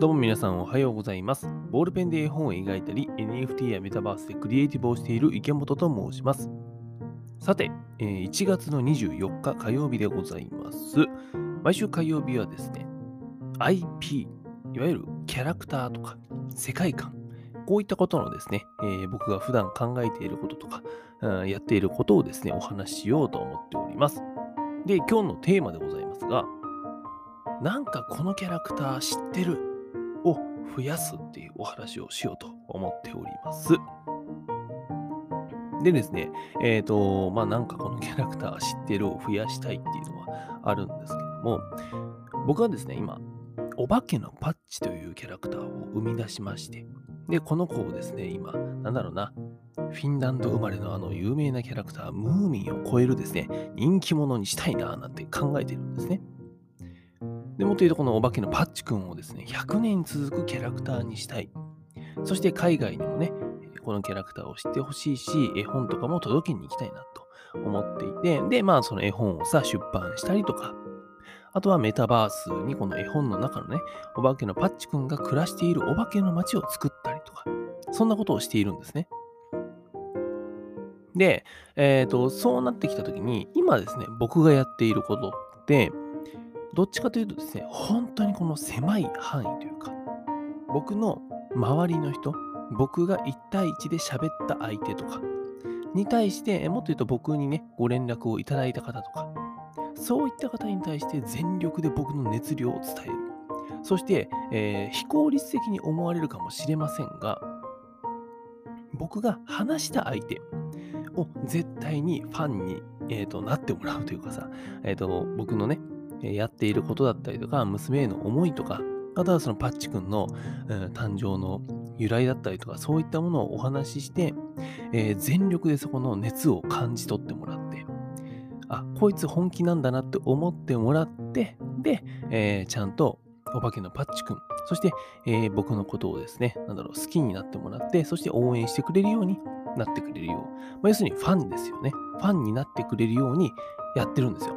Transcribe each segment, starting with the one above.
どうも皆さんおはようございます。ボールペンで絵本を描いたり、NFT やメタバースでクリエイティブをしている池本と申します。さて、1月の24日火曜日でございます。毎週火曜日はですね、IP、いわゆるキャラクターとか世界観、こういったことのですね、え僕が普段考えていることとか、うんやっていることをですね、お話ししようと思っております。で、今日のテーマでございますが、なんかこのキャラクター知ってる増やすっていうお話をしようと思っております。でですね、えっ、と、まあなんかこのキャラクター知ってるを増やしたいっていうのはあるんですけども、僕はですね、今、お化けのパッチというキャラクターを生み出しまして、で、この子をですね、今、なんだろうな、フィンランド生まれのあの有名なキャラクター、ムーミンを超えるですね、人気者にしたいな、なんて考えてるんですね。でもっと言うと、このお化けのパッチくんをですね、100年続くキャラクターにしたい。そして海外にもね、このキャラクターを知ってほしいし、絵本とかも届けに行きたいなと思っていて、で、まあその絵本をさ、出版したりとか、あとはメタバースにこの絵本の中のね、お化けのパッチくんが暮らしているお化けの街を作ったりとか、そんなことをしているんですね。で、えっ、と、そうなってきたときに、今ですね、僕がやっていることって、どっちかというとですね、本当にこの狭い範囲というか、僕の周りの人、僕が1対1で喋った相手とかに対して、もっと言うと僕にね、ご連絡をいただいた方とか、そういった方に対して全力で僕の熱量を伝える。そして、えー非効率的に思われるかもしれませんが、僕が話した相手を絶対にファンに、えーとなってもらうというかさ、えーと僕のね、やっていることだったりとか、娘への思いとか、あとはそのパッチ君の、うん誕生の由来だったりとか、そういったものをお話しして、えー全力でそこの熱を感じ取ってもらって、あ、こいつ本気なんだなって思ってもらって、で、えーちゃんとお化けのパッチ君、そして、えー僕のことをですね、なんだろう、好きになってもらって、そして応援してくれるようになってくれるよう。まあ、要するにファンですよね。ファンになってくれるようにやってるんですよ。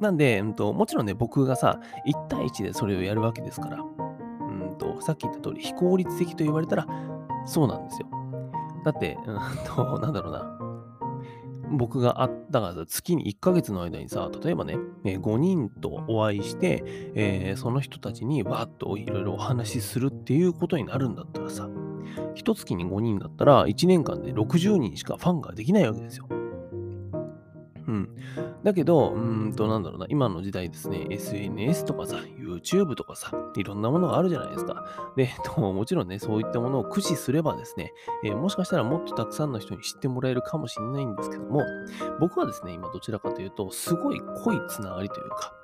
なんで、うんと、もちろんね、僕がさ、1対1でそれをやるわけですから、うんと、さっき言った通り、非効率的と言われたら、そうなんですよ。だって、うんと、なんだろうな。僕があったから月に1ヶ月の間にさ、例えばね、5人とお会いして、えーその人たちにわーっといろいろお話しするっていうことになるんだったらさ、一月に5人だったら1年間で60人しかファンができないわけですよ。うん。だけど、うんと、なんだろうな、今の時代ですね、SNS とかさ、YouTube とかさ、いろんなものがあるじゃないですか。で、え っともちろんね、そういったものを駆使すればですね、えーもしかしたらもっとたくさんの人に知ってもらえるかもしれないんですけども、僕はですね、今どちらかというと、すごい濃いつながりというか、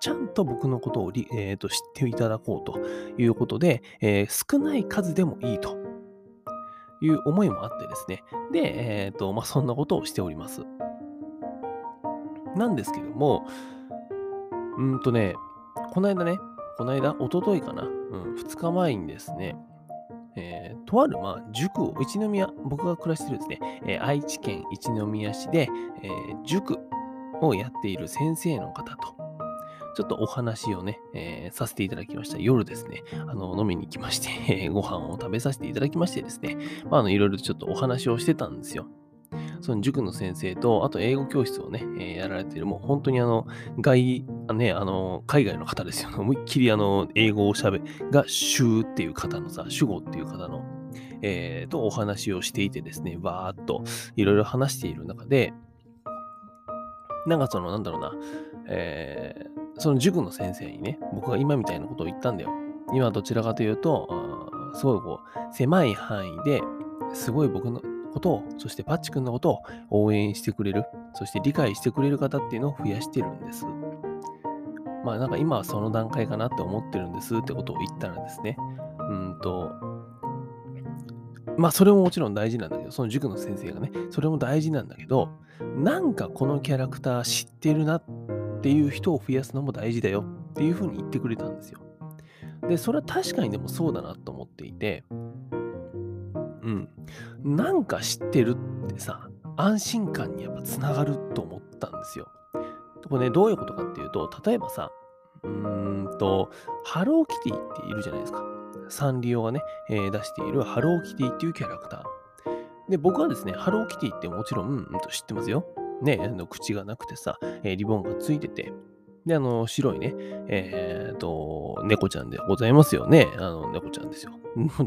ちゃんと僕のことを、えーと知っていただこうということで、えー少ない数でもいいという思いもあってですね、で、えっ、と、まあ、そんなことをしております。なんですけども、うんとね、この間ね、この間、一昨日かな、うん、2日前にですね、えーとある、まあ、塾を、一宮、僕が暮らしてるですね、えー愛知県一宮市で、えー塾をやっている先生の方と、ちょっとお話をね、えーさせていただきました。夜ですね、あの、飲みに来まして、え ーご飯を食べさせていただきましてですね、まあ、あの、いろいろとちょっとお話をしてたんですよ。その塾の先生と、あと英語教室をね、えーやられている、もう本当にあの、外、あね、あの、海外の方ですよ。ね思いっきりあの、英語をしゃべ、が主っていう方のさ、主語っていう方の、えーとお話をしていてですね、わーっといろいろ話している中で、なんかその、なんだろうな、えーその塾の先生にね、僕が今みたいなことを言ったんだよ。今どちらかというと、すごいこう、狭い範囲ですごい僕のことを、そしてパッチ君のことを応援してくれる、そして理解してくれる方っていうのを増やしてるんです。まあなんか今はその段階かなって思ってるんですってことを言ったらですね、うんと、まあそれももちろん大事なんだけど、その塾の先生がね、それも大事なんだけど、なんかこのキャラクター知ってるなっていう人を増やすのも大事だよっていうふうに言ってくれたんですよ。で、それは確かにでもそうだなと思っていて、うん。なんか知ってるってさ、安心感にやっぱつながると思ったんですよ。これね、どういうことかっていうと、例えばさ、うーんと、ハローキティっているじゃないですか。サンリオがね、えー出しているハローキティっていうキャラクター。で、僕はですね、ハローキティってもちろん、うん知ってますよ。ね、口がなくてさ、えリボンがついてて、で、あの、白いね、えーと、猫ちゃんでございますよね。あの、猫ちゃんですよ。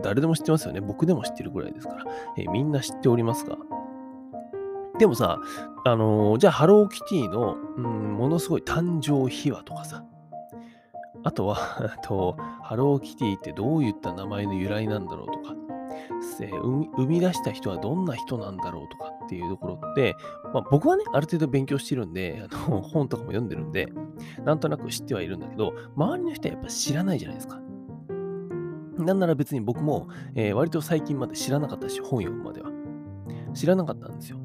誰でも知ってますよね。僕でも知ってるぐらいですから。えーみんな知っておりますが。でもさ、あのーじゃあ、ハローキティの、うん、ものすごい誕生秘話とかさ、あとは、あと、ハローキティってどういった名前の由来なんだろうとか、生み出した人はどんな人なんだろうとかっていうところって、まあ、僕はね、ある程度勉強してるんで、あの 本とかも読んでるんで、なんとなく知ってはいるんだけど、周りの人はやっぱ知らないじゃないですか。なんなら別に僕も、えー割と最近まで知らなかったし、本読むまでは。知らなかったんですよ。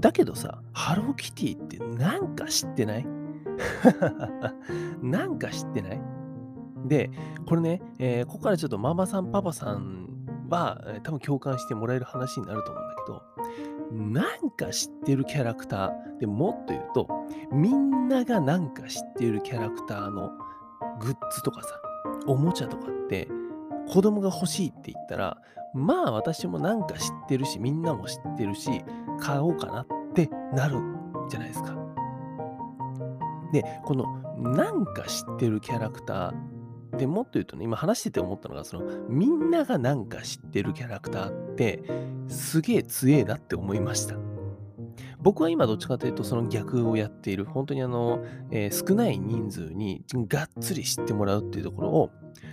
だけどさ、ハローキティってなんか知ってない？なんか知ってない？で、これね、えーここからちょっとママさん、パパさんは、多分共感してもらえる話になると思うんだけど、なんか知ってるキャラクター、でもっと言うと、みんながなんか知ってるキャラクターのグッズとかさ、おもちゃとかって、子供が欲しいって言ったら、まあ私もなんか知ってるし、みんなも知ってるし、買おうかなってなるじゃないですか。で、このなんか知ってるキャラクターでもっと言うとね、今話してて思ったのが、そのみんながなんか知ってるキャラクターってすげえ強えなって思いました。僕は今どっちかというとその逆をやっている、本当にあの、えー少ない人数にがっつり知ってもらうっていうところを、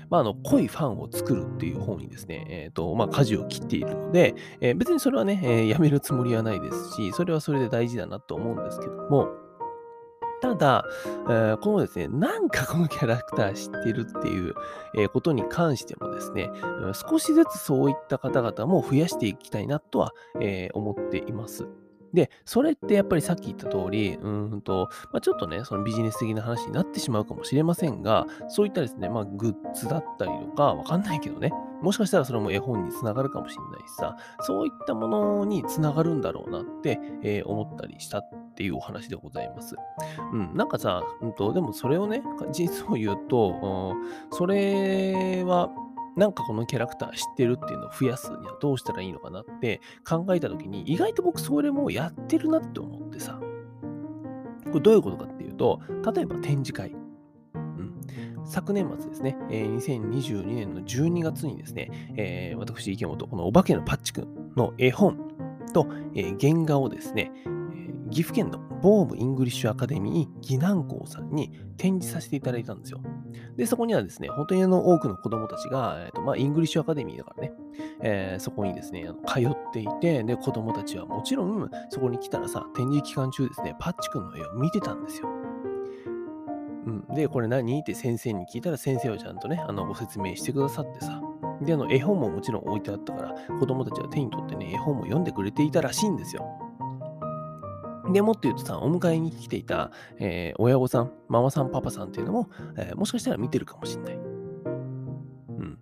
まあ、あの濃いファンを作るっていう方にですね、えーとまあ、舵を切っているので、えー別にそれはね、えーやめるつもりはないですし、それはそれで大事だなと思うんですけども、ただ、えーこのですね、なんかこのキャラクター知ってるっていう、ことに関してもですね、少しずつそういった方々も増やしていきたいなとは、え思っています。で、それってやっぱりさっき言った通り、うんと、まあ、ちょっとね、そのビジネス的な話になってしまうかもしれませんが、そういったですね、まあ、グッズだったりとか、わかんないけどね、もしかしたらそれも絵本につながるかもしれないしさ、そういったものにつながるんだろうなって、えー思ったりしたっていうお話でございます。うん、なんかさ、うんと、でもそれをね、実を言うと、うんそれは、なんかこのキャラクター知ってるっていうのを増やすにはどうしたらいいのかなって考えたときに、意外と僕それもやってるなって思ってさ、これどういうことかっていうと、例えば展示会。昨年末ですね、えー2022年の12月にですね、えー私、池本、このお化けのパッチくんの絵本と、えー原画をですね、岐阜県のボーム English Academy 岐南校さんに展示させていただいたんですよ。で、そこにはですね、本当にあの多くの子供たちが、えーとまあ、 English Academy だからね、えーそこにですね、通っていて、で、子供たちはもちろん、そこに来たらさ、展示期間中ですね、パッチ君の絵を見てたんですよ。うん、で、これ何？って先生に聞いたら、先生はちゃんとね、あのご説明してくださってさ、で、あの絵本ももちろん置いてあったから、子供たちは手に取ってね、絵本も読んでくれていたらしいんですよ。でもっと言うとさ、お迎えに来ていた、えー親御さん、ママさん、パパさんっていうのも、えーもしかしたら見てるかもしれない。うん。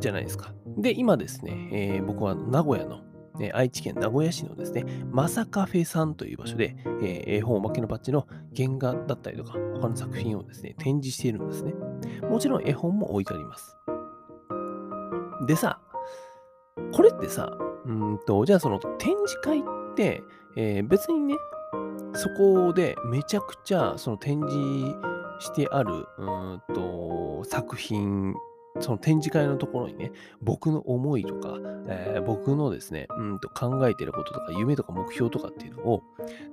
じゃないですか。で、今ですね、えー僕は名古屋の、え愛知県名古屋市のですね、マサカフェさんという場所で、えー絵本おまけのパッチの原画だったりとか、他の作品をですね、展示しているんですね。もちろん絵本も置いてあります。でさ、これってさ、うんと、じゃあその展示会って、えー別にね、そこでめちゃくちゃその展示してあるうんと作品、その展示会のところにね、僕の思いとか、えー僕のですね、うんと考えてることとか、夢とか目標とかっていうのを、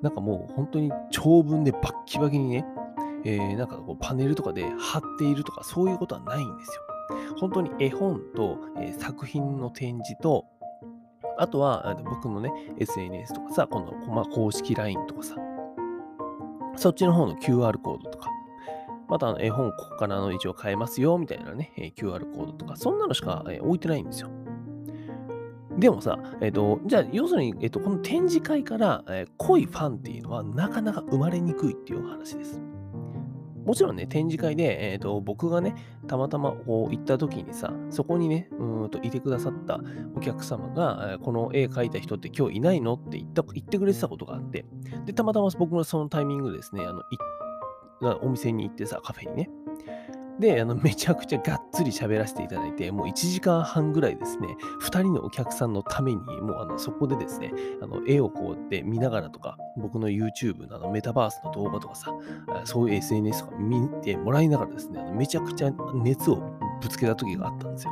なんかもう本当に長文でバッキバキにね、えーなんかこうパネルとかで貼っているとか、そういうことはないんですよ。本当に絵本と、えー作品の展示と、あとは僕のね、SNS とかさ、このまあ公式 LINE とかさ、そっちの方の QR コードとか、また絵本ここからあの一応買えますよみたいなね、えー QR コードとか、そんなのしか、えー置いてないんですよ。でもさ、えっ、と、じゃあ、要するに、えっ、と、この展示会から、えー濃いファンっていうのはなかなか生まれにくいっていうお話です。もちろんね、展示会で、えーと僕がね、たまたまこう行った時にさ、そこにね、うーんといてくださったお客様が、えーこの絵描いた人って今日いないのって言った言ってくれてたことがあって、で、たまたま僕もそのタイミングでですね、あのい お店に行ってさ、カフェにね。で、あの、めちゃくちゃがっつり喋らせていただいて、もう1時間半ぐらいですね、2人のお客さんのために、もうあのそこでですね、あの絵をこうやって見ながらとか、僕の YouTube のあのメタバースの動画とかさ、そういう SNS とか見てもらいながらですね、あのめちゃくちゃ熱をぶつけた時があったんですよ。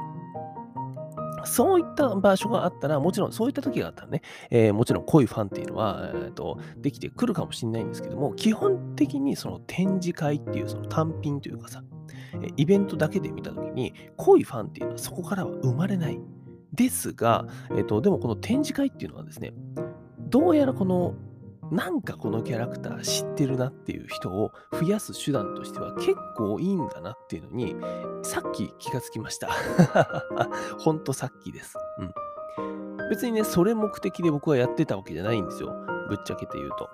そういった場所があったら、もちろんそういった時があったらね、えー、もちろん濃いファンっていうのは、えーと、できてくるかもしれないんですけども、基本的にその展示会っていうその単品というかさ、イベントだけで見た時に、濃いファンっていうのはそこからは生まれない。ですが、えーとでもこの展示会っていうのはですね、どうやらこのなんかこのキャラクター知ってるなっていう人を増やす手段としては結構いいんだなっていうのに、さっき気がつきました。ほんとさっきです。うん。別にね、それ目的で僕はやってたわけじゃないんですよ。ぶっちゃけて言うと。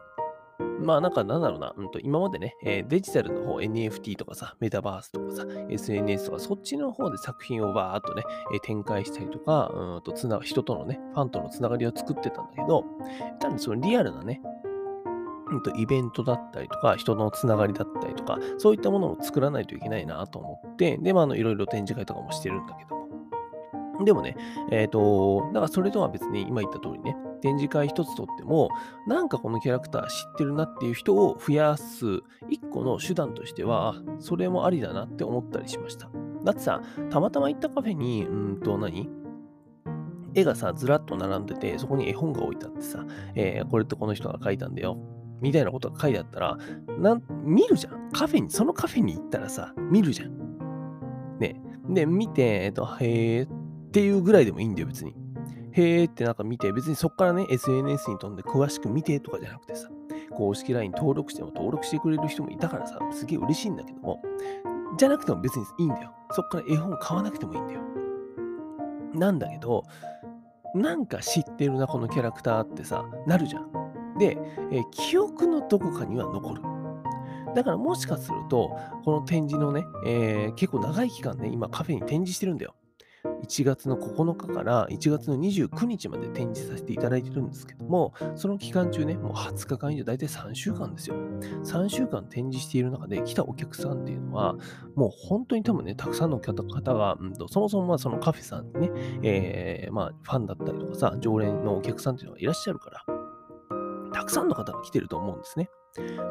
まあなんかなんだろうな、うん、と今までね、えー、デジタルの方、NFT とかさ、メタバースとかさ、SNS とか、そっちの方で作品をバーっとね、えー、展開したりとか、うんとつな人とのね、ファンとのつながりを作ってたんだけど、単にそのリアルなね、うんとイベントだったりとか、人のつながりだったりとか、そういったものを作らないといけないなと思って、で、まあ、あの、いろいろ展示会とかもしてるんだけど。でもね、えっ、ー、と、だからそれとは別に今言った通りね、展示会一つとっても、なんかこのキャラクター知ってるなっていう人を増やす一個の手段としては、それもありだなって思ったりしました。だってさ、たまたま行ったカフェに、うんと何絵がさ、ずらっと並んでて、そこに絵本が置いてあってさ、えー、これってこの人が書いたんだよ。みたいなことが書いてあったら、なん見るじゃん。カフェに、そのカフェに行ったらさ、見るじゃん。ね。で、見て、えっと、へーっていうぐらいでもいいんだよ、別に。へーってなんか見て、別にそっからね、SNS に飛んで詳しく見てとかじゃなくてさ、公式 LINE 登録しても登録してくれる人もいたからさ、すげえ嬉しいんだけども、じゃなくても別にいいんだよ。そっから絵本買わなくてもいいんだよ。なんだけど、なんか知ってるな、このキャラクターってさ、なるじゃん。で、えー、記憶のどこかには残る。だからもしかすると、この展示のね、えー、結構長い期間ね、今カフェに展示してるんだよ。1月の9日から1月の29日まで展示させていただいてるんですけども、その期間中ね、もう20日間以上、だいたい3週間ですよ。3週間展示している中で来たお客さんっていうのは、もう本当に多分ね、たくさんの方が、うんと、そもそもまあそのカフェさんにね、えー、まあファンだったりとかさ、常連のお客さんっていうのがいらっしゃるから、たくさんの方が来てると思うんですね。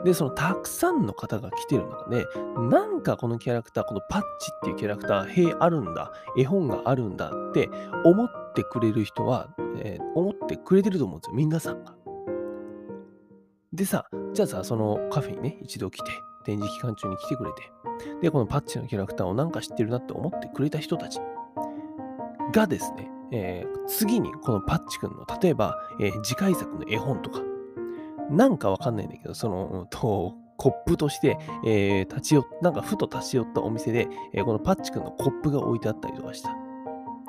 で、そのたくさんの方が来てる中で、なんかこのキャラクター、このパッチっていうキャラクター、へ、あるんだ、絵本があるんだって思ってくれる人は、えー、思ってくれてると思うんですよ、皆さんが。でさ、じゃあさ、そのカフェにね、一度来て、展示期間中に来てくれて、で、このパッチのキャラクターをなんか知ってるなって思ってくれた人たちがですね、えー、次にこのパッチ君の、例えば、えー、次回作の絵本とか、なんかわかんないんだけど、その、うん、とコップとして、えー、立ち寄なんかふと立ち寄ったお店で、えー、このパッチ君のコップが置いてあったりとかした。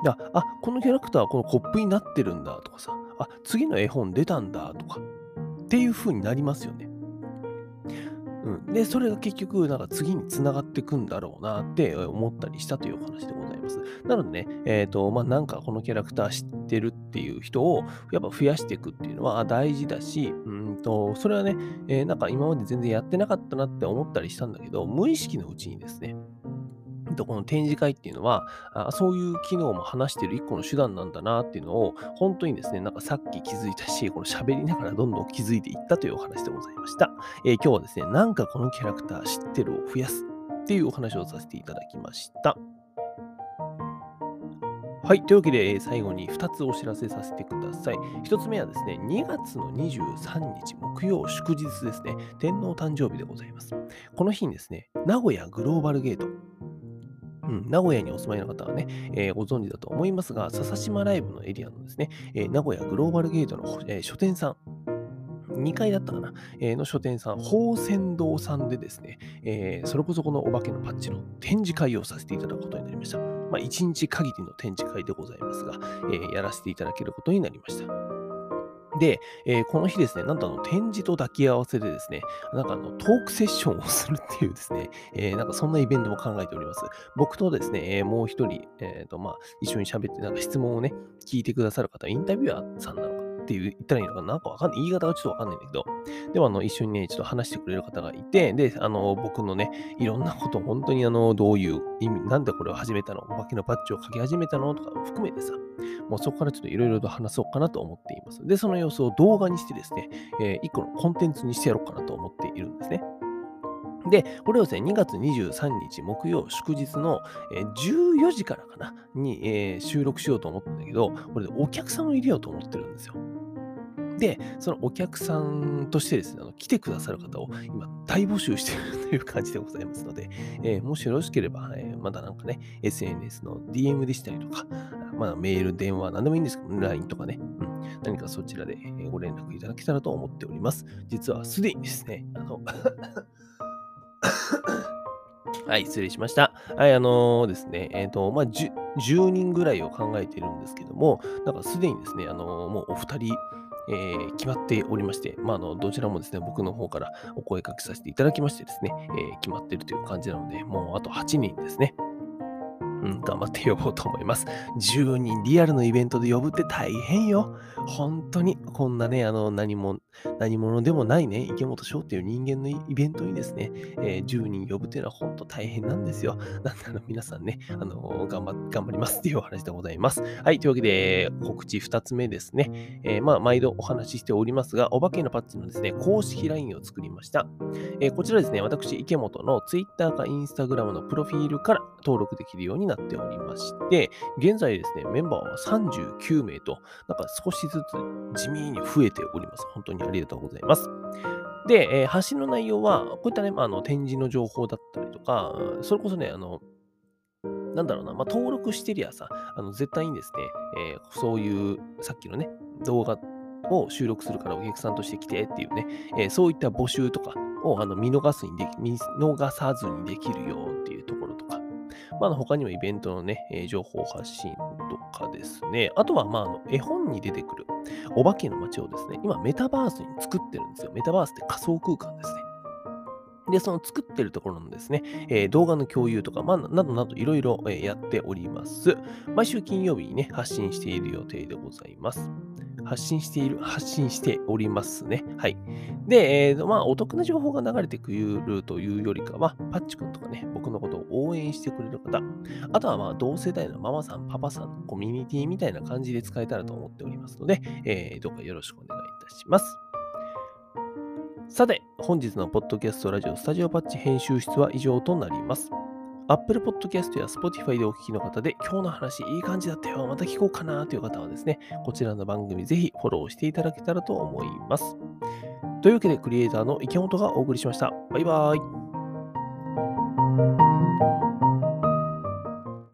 あ、あ、このキャラクターはこのコップになってるんだとかさ、あ、次の絵本出たんだとか、っていう風になりますよね。うん。で、それが結局、なんか次につながっていくんだろうなって思ったりしたというお話でございます。なのでね、えっ、ー、と、まあ、なんかこのキャラクター知ってるっていう人をやっぱ増やしていくっていうのは大事だし、うんと、それはね、えー、なんか今まで全然やってなかったなって思ったりしたんだけど、無意識のうちにですね、とこの展示会っていうのはあ、そういう機能も話してる一個の手段なんだなっていうのを、本当にですね、なんかさっき気づいたし、この喋りながらどんどん気づいていったというお話でございました。えー、今日はですね、なんかこのキャラクター知ってるを増やすっていうお話をさせていただきました。はい。というわけで、最後に2つお知らせさせてください。1つ目はですね、2月の23日木曜祝日ですね、天皇誕生日でございます。この日にですね、名古屋グローバルゲート、ん、名古屋にお住まいの方はね、えー、ご存知だと思いますが、笹島ライブのエリアのですね、えー、名古屋グローバルゲートの、えー、書店さん、2階だったかな、えー、の書店さん、宝泉堂さんでですね、えー、それこそこのお化けのパッチの展示会をさせていただくことになりました。まあ、1日限りの展示会でございますが、えー、やらせていただけることになりました。で、えー、この日ですね、なんとあの展示と抱き合わせでですね、なんかあのトークセッションをするっていうですね、えー、なんかそんなイベントも考えております。僕とですね、えー、もう一人、えーとまあ、一緒に喋って、なんか質問をね、聞いてくださる方、インタビュアーさんなのかって言ったらいいのかな？なんかわかんない。言い方がちょっとわかんないんだけど、でもあの、一緒にね、ちょっと話してくれる方がいて、で、あの、僕のね、いろんなこと、本当にあの、どういう意味、なんでこれを始めたの？お化けのパッチを書き始めたの？とか含めてさ、もうそこからちょっといろいろと話そうかなと思っています。で、その様子を動画にしてですね、えー、一個のコンテンツにしてやろうかなと思っているんですね。で、これをですね、2月23日木曜祝日の、14時からかな、に、えー、収録しようと思ったんだけど、これでお客さんを入れようと思ってるんですよ。で、そのお客さんとしてですね、あの来てくださる方を今大募集しているという感じでございますので、えー、もしよろしければ、えー、まだなんかね、SNS の DM でしたりとか、まだメール、電話、何でもいいんですけど、LINE とかね、うん、何かそちらでご連絡いただけたらと思っております。実はすでにですね、あの はい、失礼しました。はい、あのー、ですね、えっ、ー、と、まあ10、10人ぐらいを考えているんですけども、なんかすでにですね、あのー、もうお二人、えー、決まっておりまして、まあ、あの、どちらもですね、僕の方からお声かけさせていただきましてですね、え決まっているという感じなので、もうあと8人ですね。うん、頑張って呼ぼうと思います。10人リアルのイベントで呼ぶって大変よ。本当に、こんなね、あの、何も、何者でもないね、池本翔っていう人間のイベントにですね、えー、10人呼ぶっていうのは本当大変なんですよ。なんで、あの、皆さんね、あの、頑張、頑張りますっていうお話でございます。はい、というわけで、告知2つ目ですね。えー、まあ、毎度お話ししておりますが、お化けのパッチのですね、公式 LINE を作りました。えー、こちらですね、私、池本の Twitter か Instagram のプロフィールから登録できるようにななっておりまして、現在ですね、メンバーは39名と、なんか少しずつ地味に増えております。本当にありがとうございます。で、えー、発信の内容は、こういったね、まあ、あの展示の情報だったりとか、それこそね、あの、なんだろうな、まあ、登録してりゃさ、あの絶対にですね、えー、そういう、さっきのね、動画を収録するからお客さんとして来てっていうね、えー、そういった募集とかをあの見逃すにで見逃さずにできるよっていうと、まあ、他にもイベントのね、えー、情報発信とかですね、あとは、まあ、あの絵本に出てくるお化けの街をですね、今メタバースに作ってるんですよ。メタバースって仮想空間ですね。で、その作ってるところのですね、えー、動画の共有とか、まあ、などなどいろいろやっております。毎週金曜日にね、発信している予定でございます。発信している、発信しておりますね。はい。で、えー、まあ、お得な情報が流れてくるというよりかは、パッチ君とかね、僕のことを応援してくれる方、あとはまあ、同世代のママさん、パパさんの、コミュニティみたいな感じで使えたらと思っておりますので、えー、どうかよろしくお願いいたします。さて、本日のポッドキャストラジオスタジオパッチ編集室は以上となります。Apple Podcast や Spotify でお聞きの方で、今日の話いい感じだったよ、また聞こうかなという方はですね、こちらの番組ぜひフォローしていただけたらと思います。というわけで、クリエイターの池本がお送りしました。バイバーイ。